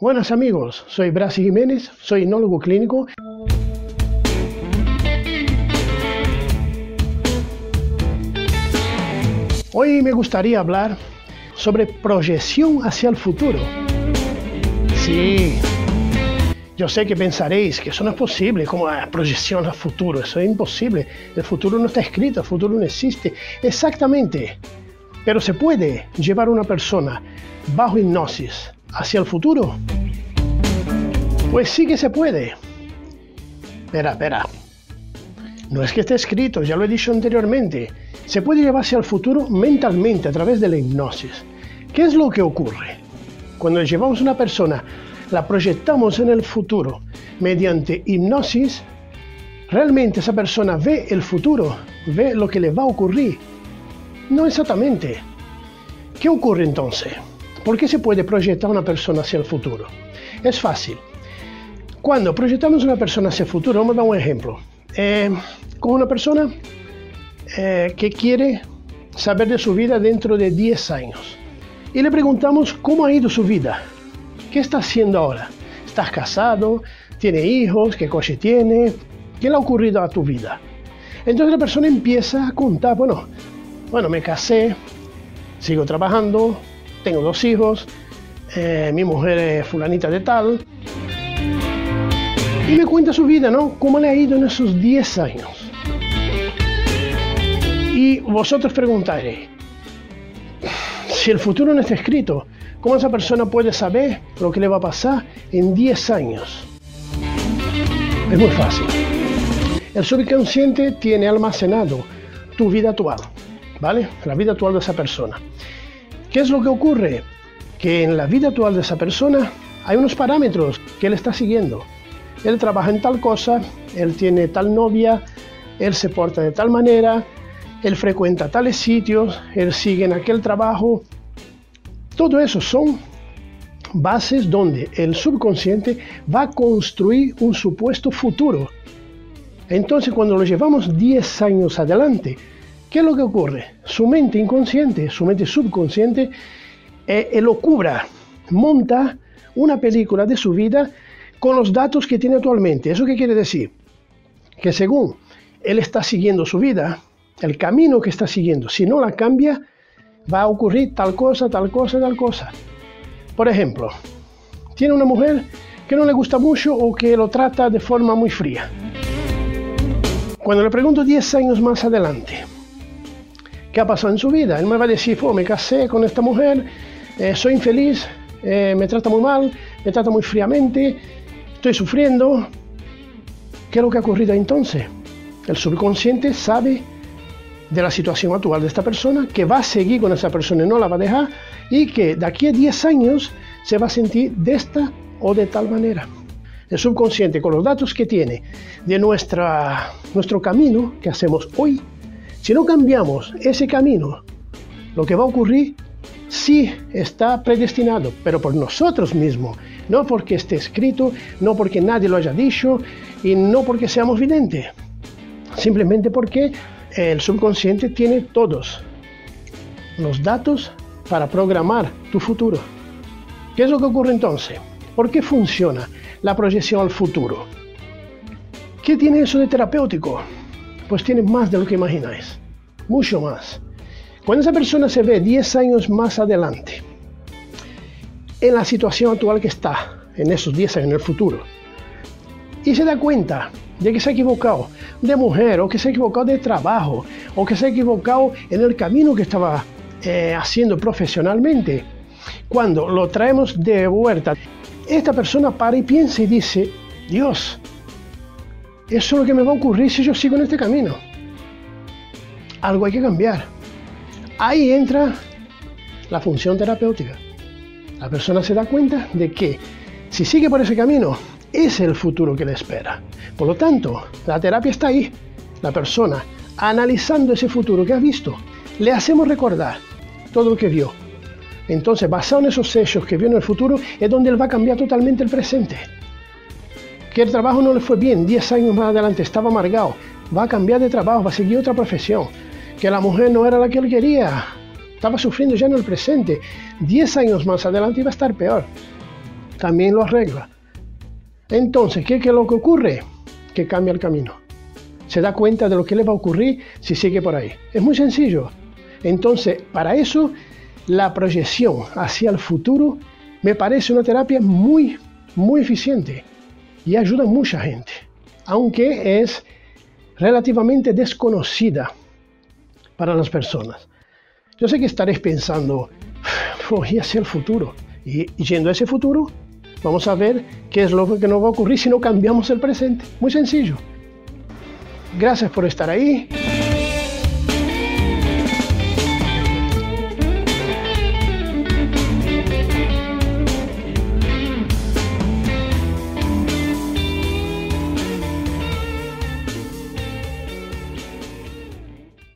Buenas amigos, soy Brasi Jiménez, soy enólogo clínico. Hoy me gustaría hablar sobre proyección hacia el futuro. Sí, yo sé que pensaréis que eso no es posible, como la proyección al futuro, eso es imposible. El futuro no está escrito, el futuro no existe. Exactamente. Pero se puede llevar a una persona bajo hipnosis hacia el futuro. Pues sí que se puede. Espera, espera. No es que esté escrito, ya lo he dicho anteriormente. Se puede llevarse al futuro mentalmente a través de la hipnosis. ¿Qué es lo que ocurre? Cuando llevamos a una persona la proyectamos en el futuro mediante hipnosis, realmente esa persona ve el futuro, ve lo que le va a ocurrir. No exactamente. ¿Qué ocurre entonces? ¿Por qué se puede proyectar una persona hacia el futuro? Es fácil. Cuando proyectamos una persona hacia el futuro, vamos a dar un ejemplo. Eh, con una persona eh, que quiere saber de su vida dentro de 10 años. Y le preguntamos cómo ha ido su vida. ¿Qué estás haciendo ahora? ¿Estás casado? ¿Tiene hijos? ¿Qué coche tiene? ¿Qué le ha ocurrido a tu vida? Entonces la persona empieza a contar, bueno, bueno, me casé, sigo trabajando, tengo dos hijos, eh, mi mujer es fulanita de tal. Y me cuenta su vida, ¿no? ¿Cómo le ha ido en esos 10 años? Y vosotros preguntaréis, si el futuro no está escrito, ¿Cómo esa persona puede saber lo que le va a pasar en 10 años? Es muy fácil. El subconsciente tiene almacenado tu vida actual, ¿vale? La vida actual de esa persona. ¿Qué es lo que ocurre? Que en la vida actual de esa persona hay unos parámetros que él está siguiendo. Él trabaja en tal cosa, él tiene tal novia, él se porta de tal manera, él frecuenta tales sitios, él sigue en aquel trabajo, todo eso son bases donde el subconsciente va a construir un supuesto futuro. Entonces cuando lo llevamos 10 años adelante, ¿qué es lo que ocurre? Su mente inconsciente, su mente subconsciente, eh, lo cubra, monta una película de su vida con los datos que tiene actualmente. ¿Eso qué quiere decir? Que según él está siguiendo su vida, el camino que está siguiendo, si no la cambia, va a ocurrir tal cosa, tal cosa, tal cosa. Por ejemplo, tiene una mujer que no le gusta mucho o que lo trata de forma muy fría. Cuando le pregunto 10 años más adelante, ¿qué ha pasado en su vida? Él me va a decir, me casé con esta mujer, eh, soy infeliz, eh, me trata muy mal, me trata muy fríamente, estoy sufriendo. ¿Qué es lo que ha ocurrido entonces? El subconsciente sabe de la situación actual de esta persona, que va a seguir con esa persona y no la va a dejar, y que de aquí a 10 años se va a sentir de esta o de tal manera. El subconsciente, con los datos que tiene de nuestra, nuestro camino que hacemos hoy, si no cambiamos ese camino, lo que va a ocurrir sí está predestinado, pero por nosotros mismos, no porque esté escrito, no porque nadie lo haya dicho y no porque seamos videntes, simplemente porque el subconsciente tiene todos los datos para programar tu futuro. ¿Qué es lo que ocurre entonces? ¿Por qué funciona la proyección al futuro? ¿Qué tiene eso de terapéutico? Pues tiene más de lo que imagináis, mucho más. Cuando esa persona se ve 10 años más adelante, en la situación actual que está, en esos 10 años en el futuro, y se da cuenta de que se ha equivocado de mujer, o que se ha equivocado de trabajo, o que se ha equivocado en el camino que estaba eh, haciendo profesionalmente. Cuando lo traemos de vuelta, esta persona para y piensa y dice, Dios, eso es lo que me va a ocurrir si yo sigo en este camino. Algo hay que cambiar. Ahí entra la función terapéutica. La persona se da cuenta de que si sigue por ese camino, es el futuro que le espera. Por lo tanto, la terapia está ahí. La persona, analizando ese futuro que ha visto, le hacemos recordar todo lo que vio. Entonces, basado en esos hechos que vio en el futuro, es donde él va a cambiar totalmente el presente. El trabajo no le fue bien, 10 años más adelante estaba amargado, va a cambiar de trabajo, va a seguir otra profesión. Que la mujer no era la que él quería, estaba sufriendo ya en el presente. 10 años más adelante iba a estar peor también lo arregla. Entonces, ¿qué, es lo que ocurre? Que cambia el camino. Se da cuenta de lo que le va a ocurrir si sigue por ahí. Es muy sencillo. Entonces, para eso, la proyección hacia el futuro me parece una terapia muy, muy eficiente y ayuda a mucha gente, aunque es relativamente desconocida para las personas. Yo sé que estaréis pensando, voy hacia el futuro. Y yendo a ese futuro, vamos a ver qué es lo que nos va a ocurrir si no cambiamos el presente. Muy sencillo. Gracias por estar ahí.